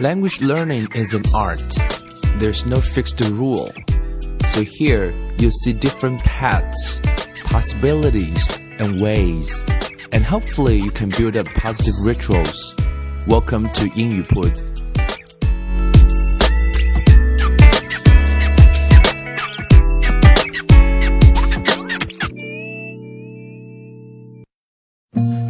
Language learning is an art. There's no fixed rule. So here you see different paths, possibilities, and ways. And hopefully you can build up positive rituals. Welcome to 英语铺子。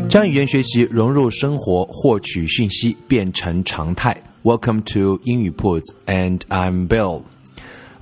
将语言学习融入生活，获取讯息变成常态。 Welcome to 英语 Puts, and I'm Bill.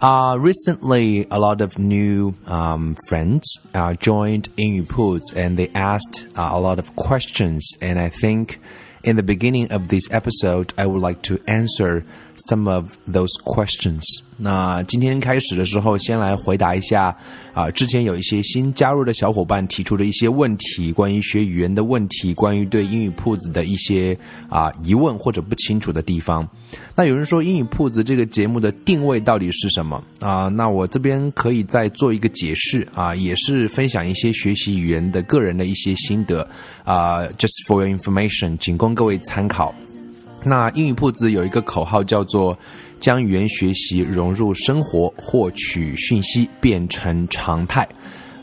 Uh, recently, a lot of new um, friends uh, joined 英语 Puts, and they asked uh, a lot of questions. And I think in the beginning of this episode, I would like to answer some of those questions. 那今天开始的时候，先来回答一下啊，之前有一些新加入的小伙伴提出的一些问题，关于学语言的问题，关于对英语铺子的一些啊疑问或者不清楚的地方。那有人说英语铺子这个节目的定位到底是什么啊？那我这边可以再做一个解释啊，也是分享一些学习语言的个人的一些心得啊，just for your information，仅供各位参考。那英语铺子有一个口号叫做“将语言学习融入生活，获取讯息变成常态”。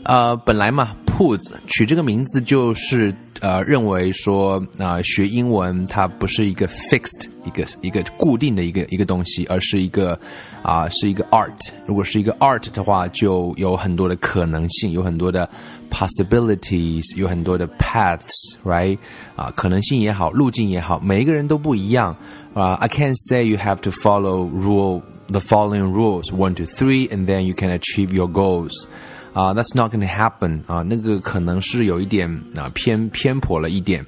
呃，本来嘛，铺子取这个名字就是呃，认为说啊，学英文它不是一个 fixed 一个一个固定的一个一个东西，而是一个啊，是一个 art。如果是一个 art 的话，就有很多的可能性，有很多的 possibilities，有很多的 paths，right？啊，可能性也好，路径也好，每一个人都不一样啊。I can't say you have to follow rule the following rules one two three and then you can achieve your goals。啊、uh,，That's not going to happen 啊，那个可能是有一点啊偏偏颇了一点，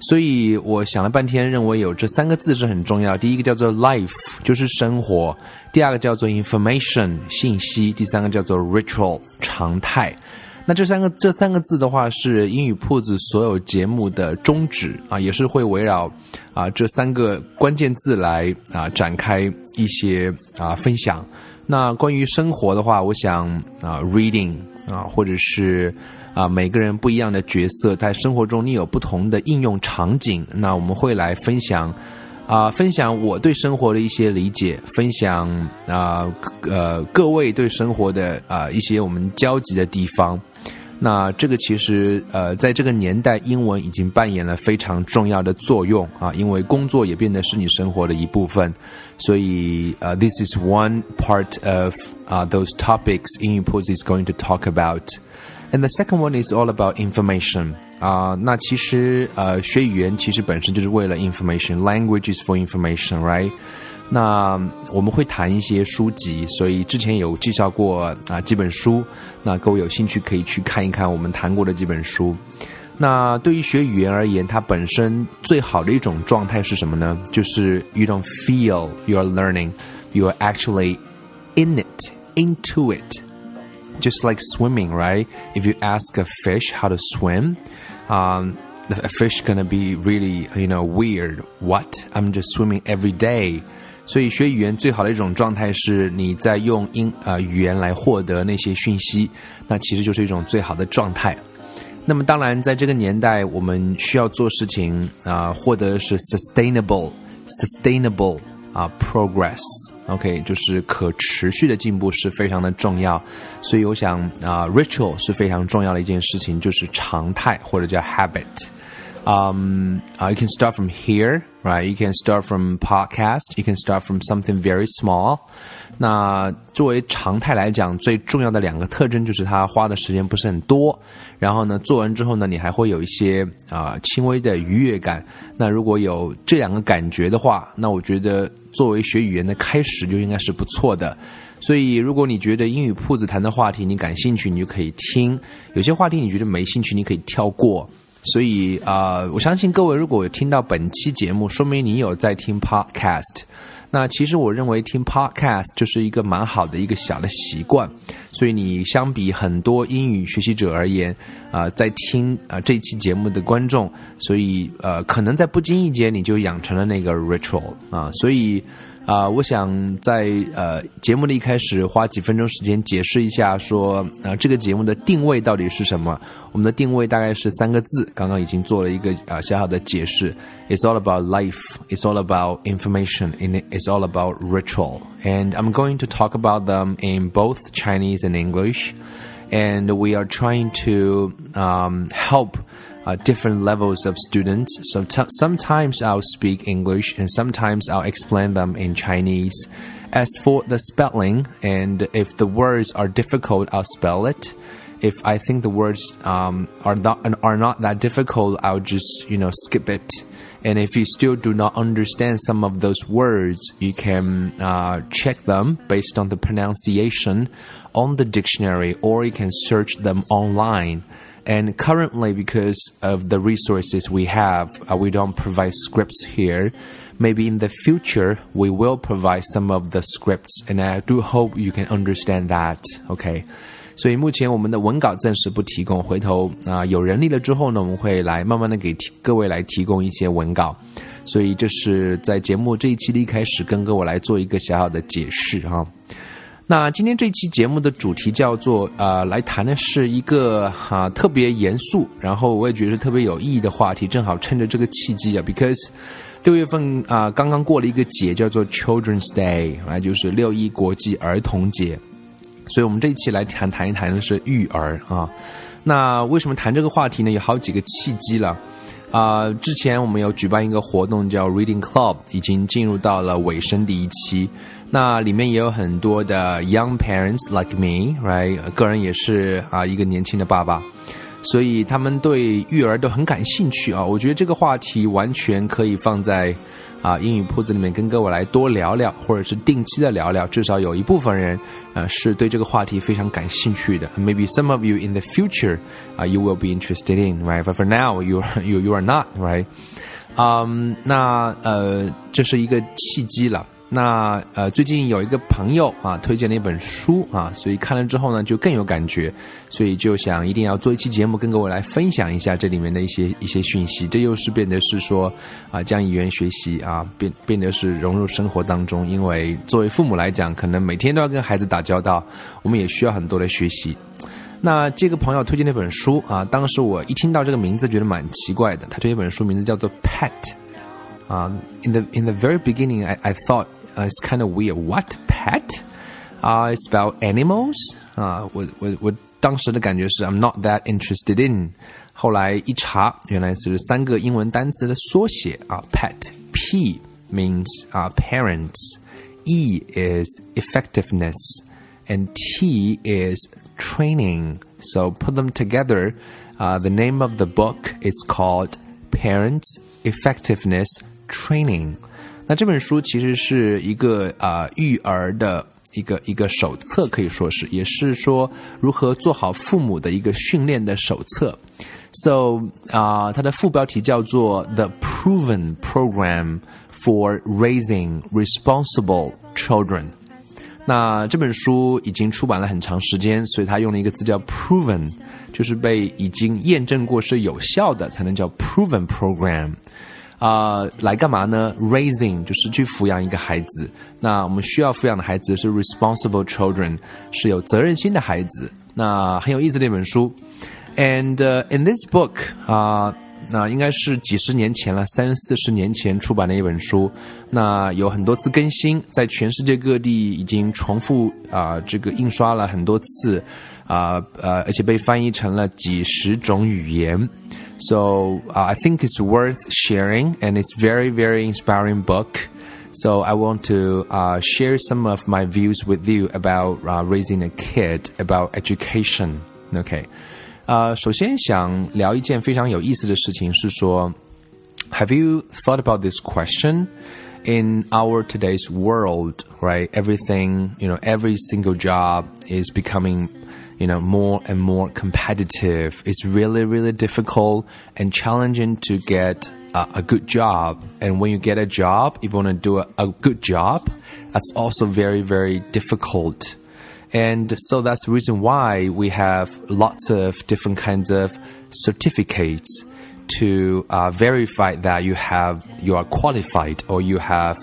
所以我想了半天，认为有这三个字是很重要。第一个叫做 life，就是生活；第二个叫做 information，信息；第三个叫做 ritual，常态。 那这三个这三个字的话，是英语铺子所有节目的宗旨啊，也是会围绕啊这三个关键字来啊展开一些啊分享。那关于生活的话，我想啊，reading 啊，或者是啊，每个人不一样的角色，在生活中你有不同的应用场景。那我们会来分享啊，分享我对生活的一些理解，分享啊呃各位对生活的啊一些我们交集的地方。那这个其实呃，在这个年代，英文已经扮演了非常重要的作用啊，因为工作也变得是你生活的一部分，所以呃，this is one part of 啊 those topics in Impulse is going to talk about. And the second one is all about information. 啊，那其实呃，学语言其实本身就是为了 information. Language is for information, right? 那我们会谈一些书籍，所以之前有介绍过啊几本书，那各位有兴趣可以去看一看我们谈过的几本书。那对于学语言而言，它本身最好的一种状态是什么呢？就是 you don't feel you are learning, you are actually in it, into it. Just like swimming, right? If you ask a fish how to swim, um, a fish gonna be really, you know, weird. What? I'm just swimming every day. 所以学语言最好的一种状态是你在用英呃语言来获得那些讯息，那其实就是一种最好的状态。那么当然，在这个年代，我们需要做事情啊，获得的是 sustainable sustainable 啊 progress。OK，就是可持续的进步是非常的重要。所以我想啊，ritual 是非常重要的一件事情，就是常态或者叫 habit。Um, you can start from here, right? You can start from podcast. You can start from something very small. 那作为常态来讲，最重要的两个特征就是它花的时间不是很多。然后呢，做完之后呢，你还会有一些啊、轻微的愉悦感。那如果有这两个感觉的话，那我觉得作为学语言的开始就应该是不错的。所以，如果你觉得英语铺子谈的话题你感兴趣，你就可以听；有些话题你觉得没兴趣，你可以跳过。所以啊、我相信各位如果听到本期节目，说明你有在听 podcast。那其实我认为听 podcast 就是一个蛮好的一个小的习惯。所以你相比很多英语学习者而言，啊、在听啊、呃、这期节目的观众，所以呃，可能在不经意间你就养成了那个 ritual 啊，所以。啊，我想在呃节目的一开始花几分钟时间解释一下，说啊这个节目的定位到底是什么？我们的定位大概是三个字，刚刚已经做了一个啊小小的解释。It's all about life. It's all about information. And it's all about ritual. And I'm going to talk about them in both Chinese and English. And we are trying to um, help uh, different levels of students. So sometimes I'll speak English and sometimes I'll explain them in Chinese. As for the spelling, and if the words are difficult, I'll spell it. If I think the words um, are not are not that difficult, I'll just you know skip it. And if you still do not understand some of those words, you can uh, check them based on the pronunciation on the dictionary, or you can search them online. And currently, because of the resources we have, uh, we don't provide scripts here. Maybe in the future, we will provide some of the scripts, and I do hope you can understand that. OK，所以目前我们的文稿暂时不提供，回头啊、呃、有人力了之后呢，我们会来慢慢的给各位来提供一些文稿。所以这是在节目这一期的一开始，跟各位来做一个小小的解释哈。 那今天这期节目的主题叫做呃，来谈的是一个哈、特别严肃，然后我也觉得特别有意义的话题，正好趁着这个契机啊，because 六月份啊、刚刚过了一个节叫做 Children's Day 啊，就是六一国际儿童节，所以我们这一期来谈谈一谈的是育儿啊。那为什么谈这个话题呢？有好几个契机了。啊、之前我们有举办一个活动叫 Reading Club，已经进入到了尾声第一期。那里面也有很多的 young parents like me，right？个人也是啊一个年轻的爸爸，所以他们对育儿都很感兴趣啊。我觉得这个话题完全可以放在啊英语铺子里面跟各位来多聊聊，或者是定期的聊聊。至少有一部分人啊是对这个话题非常感兴趣的。Maybe some of you in the future 啊 you will be interested in，right？But for now you you you are not，right？嗯，那呃这是一个契机了。那呃，最近有一个朋友啊推荐了一本书啊，所以看了之后呢，就更有感觉，所以就想一定要做一期节目跟各位来分享一下这里面的一些 一些讯息。这又是变得是说啊，将语言学习啊变变得是融入生活当中，因为作为父母来讲，可能每天都要跟孩子打交道，我们也需要很多的学习。那这个朋友推荐那本书啊，当时我一听到这个名字觉得蛮奇怪的，他推荐一本书名字叫做《Pet》啊，in the in the very beginning I I thought uh, it's kind of weird. What pet? Uh, it's about animals. 啊、uh,，我我我当时的感觉是 I'm not that interested in。后来一查，原来是三个英文单词的缩写啊。Pet P means 啊、uh, parents, E is effectiveness, and T is training. So put them together. Uh, the name of the book is called Parents Effectiveness Training. 那这本书其实是一个啊、育儿的一个一个手册，可以说是，也是说如何做好父母的一个训练的手册。So 啊、它的副标题叫做 The Proven Program for Raising Responsible Children。那这本书已经出版了很长时间，所以它用了一个字叫 proven，就是被已经验证过是有效的，才能叫 proven program。啊、来干嘛呢？Raising 就是去抚养一个孩子。那我们需要抚养的孩子是 responsible children，是有责任心的孩子。那很有意思的一本书。And、in this book 啊、那应该是几十年前了，三四十年前出版的一本书。那有很多次更新，在全世界各地已经重复啊、这个印刷了很多次 啊呃，而且被翻译成了几十种语言。So uh, I think it's worth sharing, and it's very, very inspiring book. So I want to uh, share some of my views with you about uh, raising a kid, about education. OK，呃，首先想聊一件非常有意思的事情，是说，Have you thought about this question? In our today's world, right? Everything, you know, every single job is becoming you know, more and more competitive. It's really, really difficult and challenging to get a, good job. And when you get a job, if you want to do a, a good job, that's also very, very difficult. And so that's the reason why we have lots of different kinds of certificates to uh, verify that you have you are qualified or you have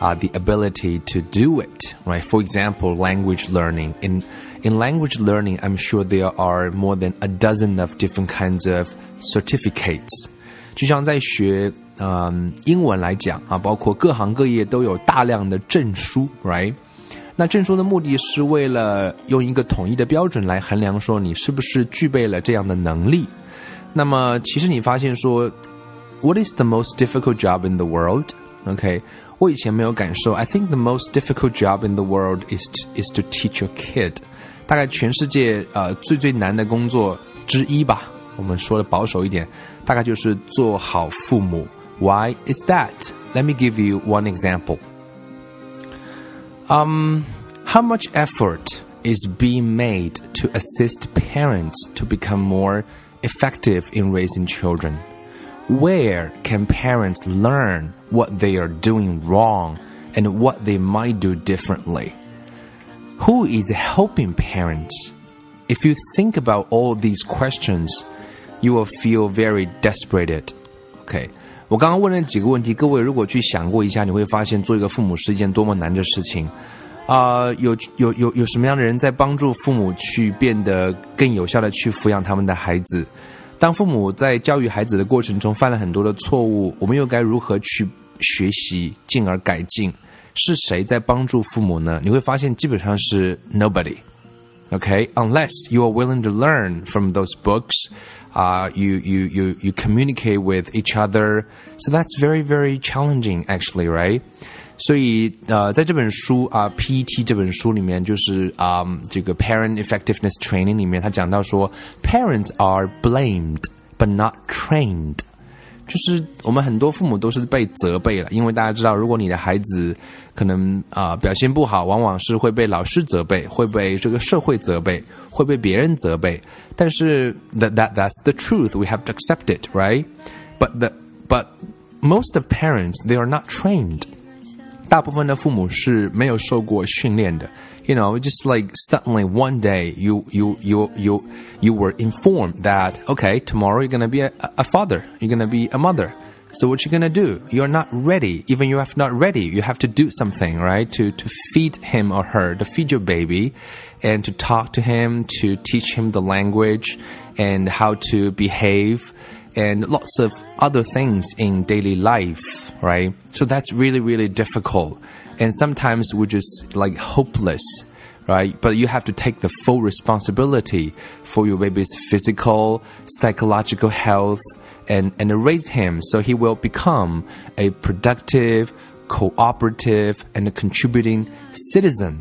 uh, the ability to do it, right? For example, language learning. In in language learning, I'm sure there are more than a dozen of different kinds of certificates. 就像在学嗯英文来讲啊，包括各行各业都有大量的证书，right？那证书的目的是为了用一个统一的标准来衡量说你是不是具备了这样的能力。那么其实你发现说，What is the most difficult job in the world? OK，我以前没有感受。I think the most difficult job in the world is to, is to teach your kid。 大概全世界呃最最难的工作之一吧。我们说的保守一点，大概就是做好父母。Why is that? Let me give you one example. Um, how much effort is being made to assist parents to become more effective in raising children? Where can parents learn what they are doing wrong and what they might do differently? Who is helping parents? If you think about all these questions, you will feel very desperate. OK，我刚刚问了几个问题，各位如果去想过一下，你会发现做一个父母是一件多么难的事情。啊、有有有有什么样的人在帮助父母去变得更有效的去抚养他们的孩子？当父母在教育孩子的过程中犯了很多的错误，我们又该如何去学习，进而改进？是谁在帮助父母呢？你会发现基本上是 nobody。Okay, unless you are willing to learn from those books, uh, you, you, you, you communicate with each other. So that's very, very challenging, actually, right? 所以呃，在这本书啊，PET 这本书里面，就是啊、um, 这个 Parent Effectiveness Training 里面，他讲到说，Parents are blamed but not trained。就是我们很多父母都是被责备了，因为大家知道，如果你的孩子 可能啊、呃、表现不好，往往是会被老师责备，会被这个社会责备，会被别人责备。但是 that that that's the truth. We have to accept it, right? But the but most of parents they are not trained. 大部分的父母是没有受过训练的。You know, just like suddenly one day you you you you you were informed that okay, tomorrow you're gonna be a, a father, you're gonna be a mother. So what you're gonna do? You're not ready. Even you have not ready, you have to do something, right? To to feed him or her, to feed your baby, and to talk to him, to teach him the language and how to behave and lots of other things in daily life, right? So that's really, really difficult. And sometimes we're just like hopeless, right? But you have to take the full responsibility for your baby's physical, psychological health and, and raise him so he will become a productive, cooperative, and contributing citizen.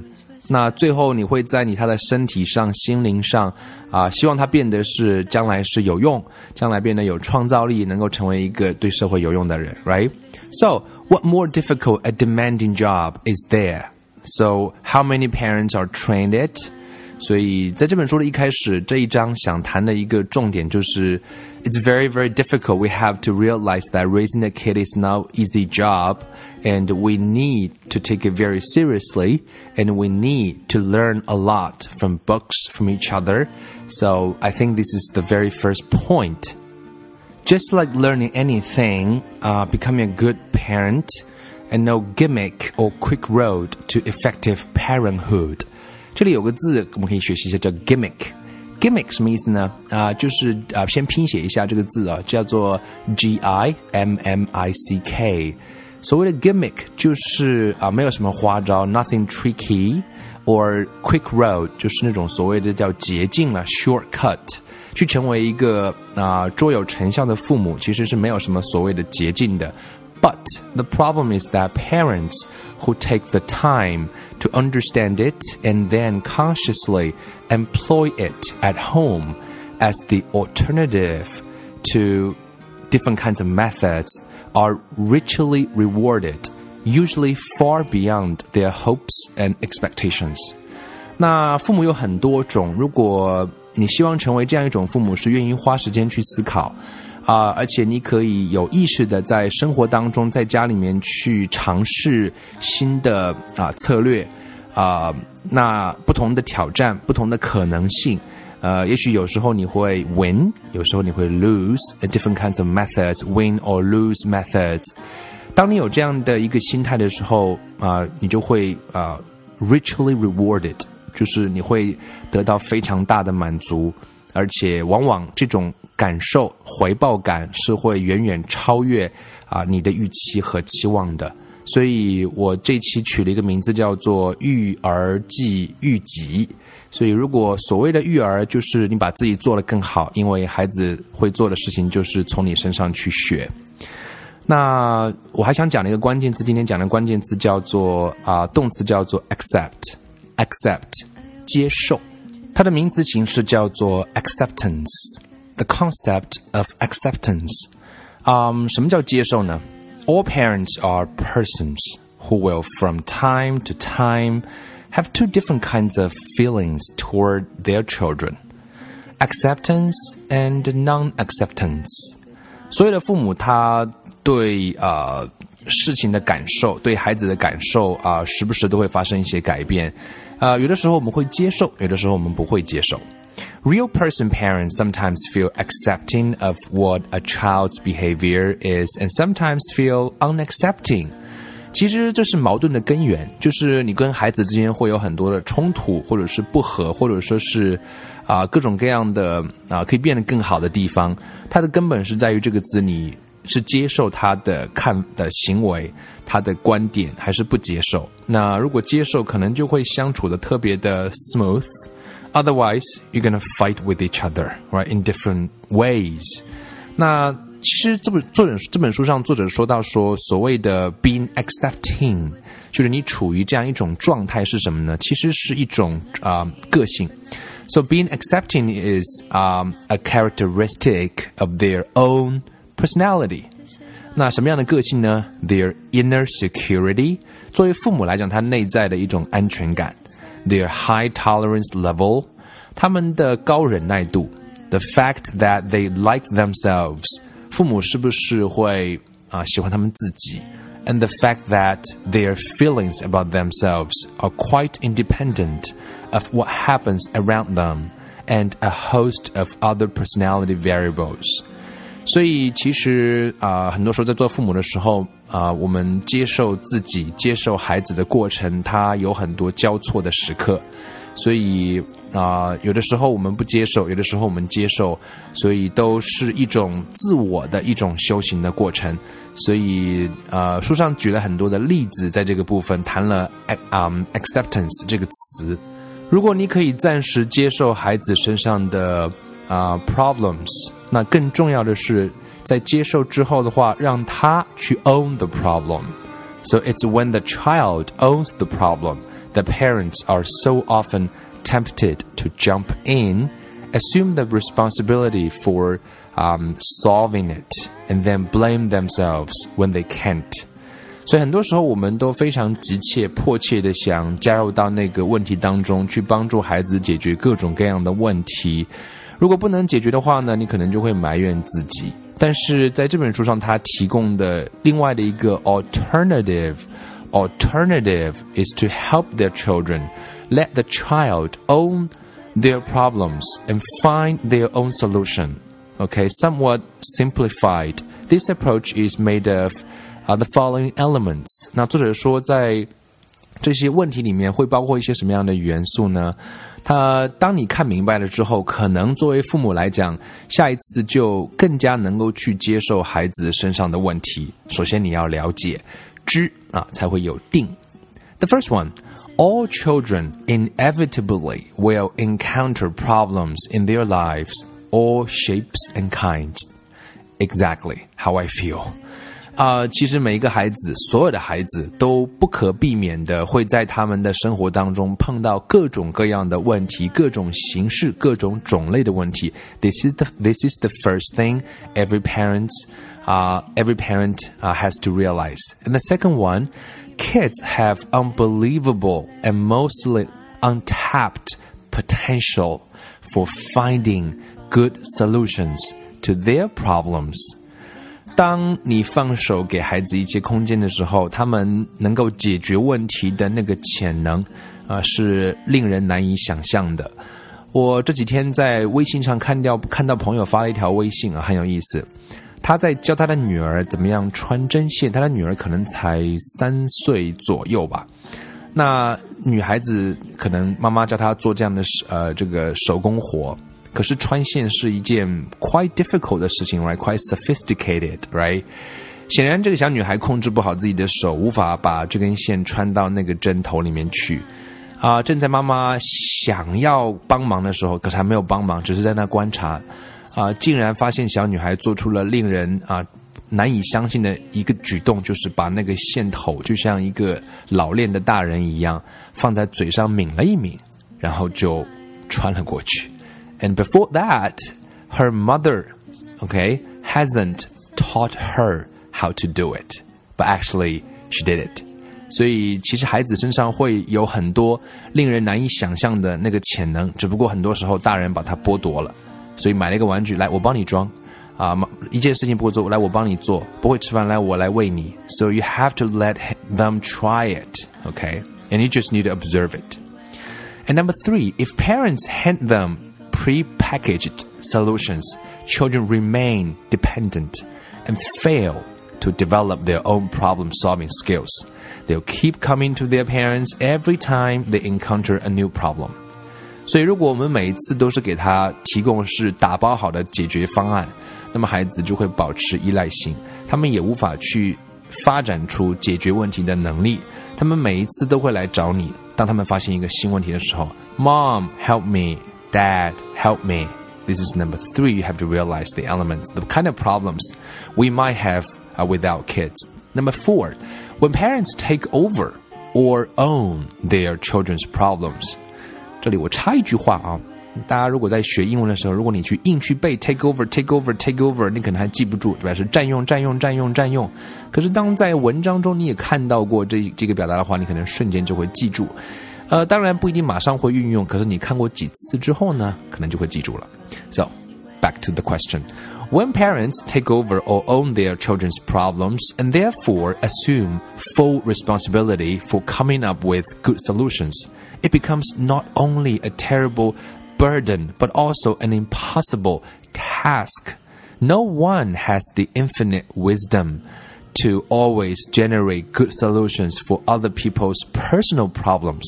那最后你会在你他的身体上、心灵上啊，希望他变得是将来是有用，将来变得有创造力，能够成为一个对社会有用的人，right? So, what more difficult a demanding job is there? So, how many parents are trained it? 所以在这本书的一开始，这一章想谈的一个重点就是 ，it's very very difficult. We have to realize that raising a kid is not easy job, and we need to take it very seriously, and we need to learn a lot from books from each other. So I think this is the very first point. Just like learning anything, uh, becoming a good parent, and no gimmick or quick road to effective parenthood. 这里有个字我们可以学习一下，叫 gimmick。 Gimmick 什么意思呢？啊、就是啊、先拼写一下这个字啊，叫做 G I M M I C K。所谓的 gimmick 就是啊、没有什么花招，nothing tricky or quick road，就是那种所谓的叫捷径了，shortcut。去成为一个啊、卓有成效的父母，其实是没有什么所谓的捷径的。But the problem is that parents who take the time to understand it and then consciously employ it at home as the alternative to different kinds of methods are richly rewarded, usually far beyond their hopes and expectations. 那父母有很多种，如果你希望成为这样一种父母，是愿意花时间去思考。 啊、而且你可以有意识的在生活当中，在家里面去尝试新的啊、策略啊、那不同的挑战，不同的可能性。呃，也许有时候你会 win，有时候你会 lose，different kinds of methods，win or lose methods。当你有这样的一个心态的时候啊、你就会啊、richly rewarded，就是你会得到非常大的满足，而且往往这种感受回报感是会远远超越啊、你的预期和期望的。所以我这期取了一个名字叫做“育儿即育己”。所以，如果所谓的育儿，就是你把自己做得更好，因为孩子会做的事情就是从你身上去学。那我还想讲的一个关键字，今天讲的关键字叫做啊、动词叫做 accept，accept 接受，它的名词形式叫做 acceptance，the concept of acceptance。啊、什么叫接受呢？All parents are persons who will, from time to time, have two different kinds of feelings toward their children acceptance and non acceptance. 所有的父母他对呃事情的感受，对孩子的感受啊、时不时都会发生一些改变。 啊，有的时候我们会接受，有的时候我们不会接受。Real person parents sometimes feel accepting of what a child's behavior is, and sometimes feel unaccepting. 其实这是矛盾的根源，就是你跟孩子之间会有很多的冲突，或者是不和，或者说是啊、各种各样的啊、可以变得更好的地方。它的根本是在于这个字，你是接受他的看的行为，他的观点，还是不接受？那如果接受，可能就会相处的特别的 smooth。Otherwise, you're gonna fight with each other, right? In different ways. 那其实这本作者这本书上作者说到说，所谓的 being accepting，就是你处于这样一种状态是什么呢？其实是一种啊、个性。So being accepting is um, a characteristic of their own personality. 那什么样的个性呢？Their inner security，作为父母来讲，他内在的一种安全感。Their high tolerance level，他们的高忍耐度。The fact that they like themselves，父母是不是会啊、喜欢他们自己？And the fact that their feelings about themselves are quite independent of what happens around them and a host of other personality variables. 所以其实啊、很多时候在做父母的时候啊、我们接受自己、接受孩子的过程，它有很多交错的时刻。所以啊、有的时候我们不接受，有的时候我们接受，所以都是一种自我的一种修行的过程。所以呃，书上举了很多的例子，在这个部分谈了啊、嗯 acceptance 这个词。如果你可以暂时接受孩子身上的啊、problems，那更重要的是在接受之后的话，让他去 own the problem。So it's when the child owns the problem that parents are so often tempted to jump in, assume the responsibility for um, solving it, and then blame themselves when they can't. 所以很多时候，我们都非常急切、迫切的想加入到那个问题当中，去帮助孩子解决各种各样的问题。 如果不能解决的话呢，你可能就会埋怨自己。但是在这本书上，他提供的另外的一个 alternative alternative is to help their children, let the child own their problems and find their own solution. Okay, somewhat simplified. This approach is made of uh, the following elements. 那作者说，在这些问题里面会包括一些什么样的元素呢？ 他当你看明白了之后，可能作为父母来讲，下一次就更加能够去接受孩子身上的问题。首先你要了解知啊，才会有定。The first one, all children inevitably will encounter problems in their lives, all shapes and kinds. Exactly how I feel. 啊、其实每一个孩子，所有的孩子都不可避免的会在他们的生活当中碰到各种各样的问题，各种形式、各种种类的问题。This is the this is the first thing every parent, uh, every parent uh, has to realize. And the second one, kids have unbelievable and mostly untapped potential for finding good solutions to their problems. 当你放手给孩子一些空间的时候，他们能够解决问题的那个潜能，啊、是令人难以想象的。我这几天在微信上看到看到朋友发了一条微信啊，很有意思。他在教他的女儿怎么样穿针线。他的女儿可能才三岁左右吧。那女孩子可能妈妈教她做这样的呃这个手工活，可是穿线是一件 quite difficult 的事情，right？quite sophisticated，right？显然这个小女孩控制不好自己的手，无法把这根线穿到那个针头里面去。啊，正在妈妈想要帮忙的时候，可是还没有帮忙，只是在那观察。啊，竟然发现小女孩做出了令人啊。难以相信的一个举动，就是把那个线头就像一个老练的大人一样，放在嘴上抿了一抿，然后就穿了过去。And before that, her mother, okay, hasn't taught her how to do it, but actually she did it. 所以其实孩子身上会有很多令人难以想象的那个潜能，只不过很多时候大人把它剥夺了。所以买了一个玩具，来，我帮你装。啊，一件事情不会做，来我帮你做；不会吃饭，来我来喂你。So you have to let them try it, okay? And you just need to observe it. And number three, if parents hand them pre-packaged solutions, children remain dependent and fail to develop their own problem-solving skills. They'll keep coming to their parents every time they encounter a new problem. 所以，如果我们每一次都是给他提供是打包好的解决方案，那么孩子就会保持依赖性，他们也无法去发展出解决问题的能力。他们每一次都会来找你，当他们发现一个新问题的时候，Mom help me, Dad help me. This is number three. You have to realize the elements, the kind of problems we might have uh, without kids. Number four, when parents take over or own their children's problems. 这里我插一句话啊，大家如果在学英文的时候，如果你去硬去背 take over take over take over，你可能还记不住，对吧？是占用占用占用占用。可是当在文章中你也看到过这这个表达的话，你可能瞬间就会记住。 呃，当然不一定马上会运用，可是你看过几次之后呢，可能就会记住了。So back to the question. When parents take over or own their children's problems and therefore assume full responsibility for coming up with good solutions, it becomes not only a terrible burden, but also an impossible task. No one has the infinite wisdom to always generate good solutions for other people's personal problems.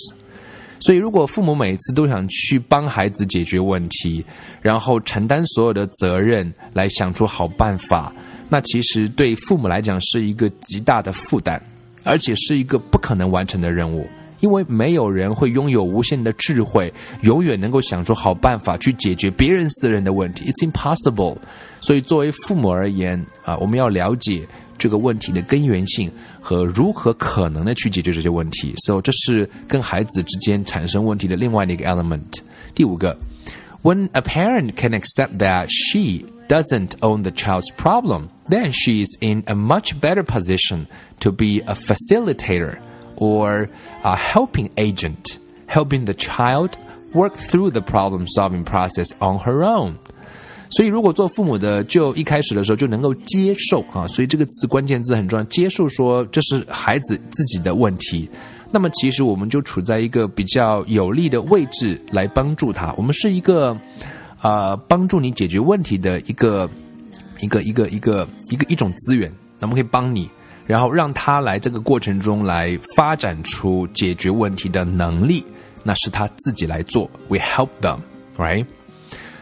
所以，如果父母每次都想去帮孩子解决问题，然后承担所有的责任，来想出好办法，那其实对父母来讲是一个极大的负担，而且是一个不可能完成的任务。因为没有人会拥有无限的智慧，永远能够想出好办法去解决别人私人的问题。It's impossible。所以，作为父母而言啊，我们要了解这个问题的根源性和如何可能的去解决这些问题。So，这是跟孩子之间产生问题的另外的一个 element。第五个，When a parent can accept that she doesn't own the child's problem, then she is in a much better position to be a facilitator or a helping agent, helping the child work through the problem solving process on her own. 所以，如果做父母的就一开始的时候就能够接受啊，所以这个字关键字很重要，接受说这是孩子自己的问题，那么其实我们就处在一个比较有利的位置来帮助他。我们是一个呃帮助你解决问题的一个一个一个一个一个一种资源，那么可以帮你然后让他来这个过程中来发展出解决问题的能力，那是他自己来做。We help them, right?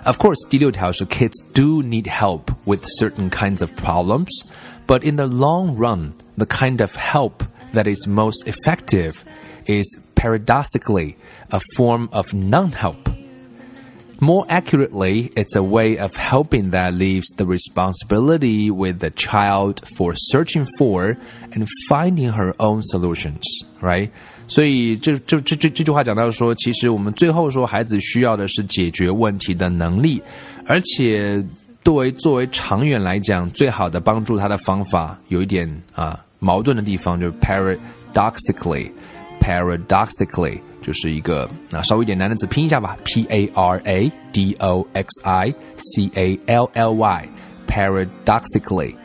Of course, 第六条是 kids do need help with certain kinds of problems, but in the long run, the kind of help that is most effective is paradoxically a form of non-help. More accurately, it's a way of helping that leaves the responsibility with the child for searching for and finding her own solutions, right? 所以这这这这这句话讲到说，其实我们最后说，孩子需要的是解决问题的能力，而且作为作为长远来讲，最好的帮助他的方法有一点啊矛盾的地方，就是 paradoxically，paradoxically。 就是一个啊稍微一点难的字，拼一下吧，P A R A D O X I C A L L Y，paradoxically，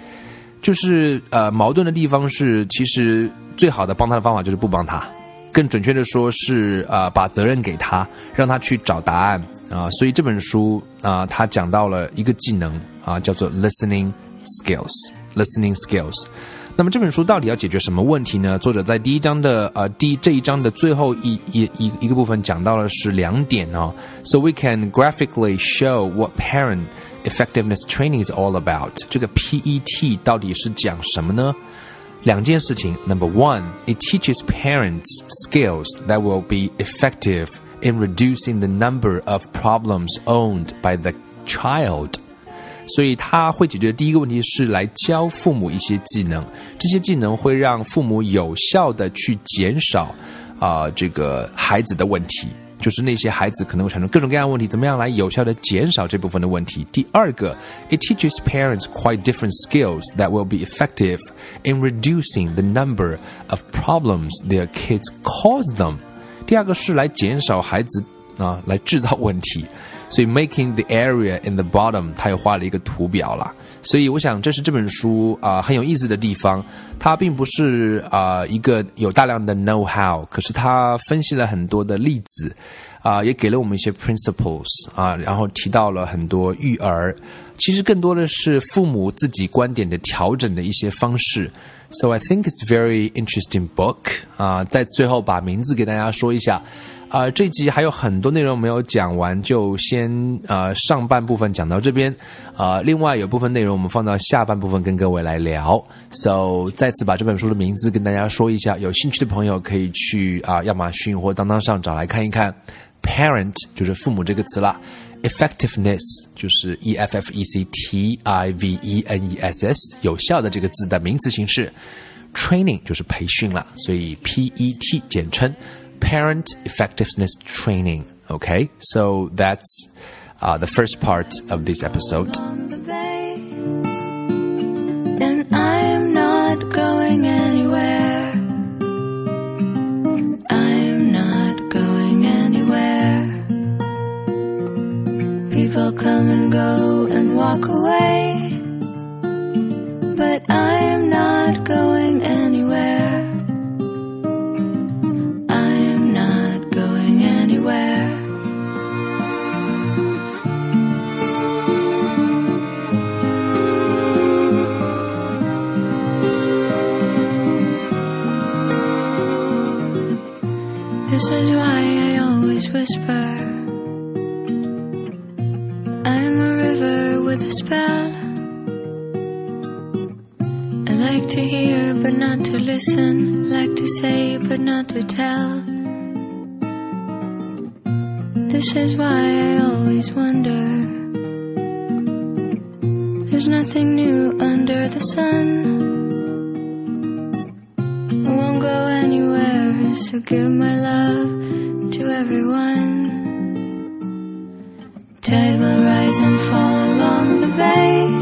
就是呃矛盾的地方是，其实最好的帮他的方法就是不帮他，更准确的说是啊把责任给他，让他去找答案啊。所以这本书啊，他讲到了一个技能啊，叫做 listening skills，listening skills。那么这本书到底要解决什么问题呢？作者在第一章的呃第这一章的最后一一一一个部分讲到的是两点哦。So we can graphically show what parent effectiveness training is all about。这个 PET 到底是讲什么呢？两件事情。Number one, it teaches parents skills that will be effective in reducing the number of problems owned by the child. 所以他会解决的第一个问题是来教父母一些技能，这些技能会让父母有效的去减少啊、这个孩子的问题，就是那些孩子可能会产生各种各样问题，怎么样来有效的减少这部分的问题。第二个，it teaches parents quite different skills that will be effective in reducing the number of problems their kids cause them。第二个是来减少孩子啊来制造问题。所以 making the area in the bottom，他又画了一个图表了。所以我想这是这本书啊、很有意思的地方。它并不是啊、一个有大量的 know how，可是它分析了很多的例子啊、也给了我们一些 principles 啊、然后提到了很多育儿。其实更多的是父母自己观点的调整的一些方式。So I think it's very interesting book 啊、在最后把名字给大家说一下。啊、这集还有很多内容没有讲完，就先呃上半部分讲到这边，啊、另外有部分内容我们放到下半部分跟各位来聊。So 再次把这本书的名字跟大家说一下，有兴趣的朋友可以去啊、亚马逊或当当上找来看一看。Parent 就是父母这个词啦，effectiveness 就是 e f f e c t i v e n e s s 有效的这个字的名词形式。Training 就是培训了，所以 P E T 简称。Parent effectiveness training. Okay, so that's uh, the first part of this episode. People come and go and walk away. Not to listen, like to say but not to tell. This is why I always wonder. There's nothing new under the sun. I won't go anywhere, so give my love to everyone. Tide will rise and fall along the bay.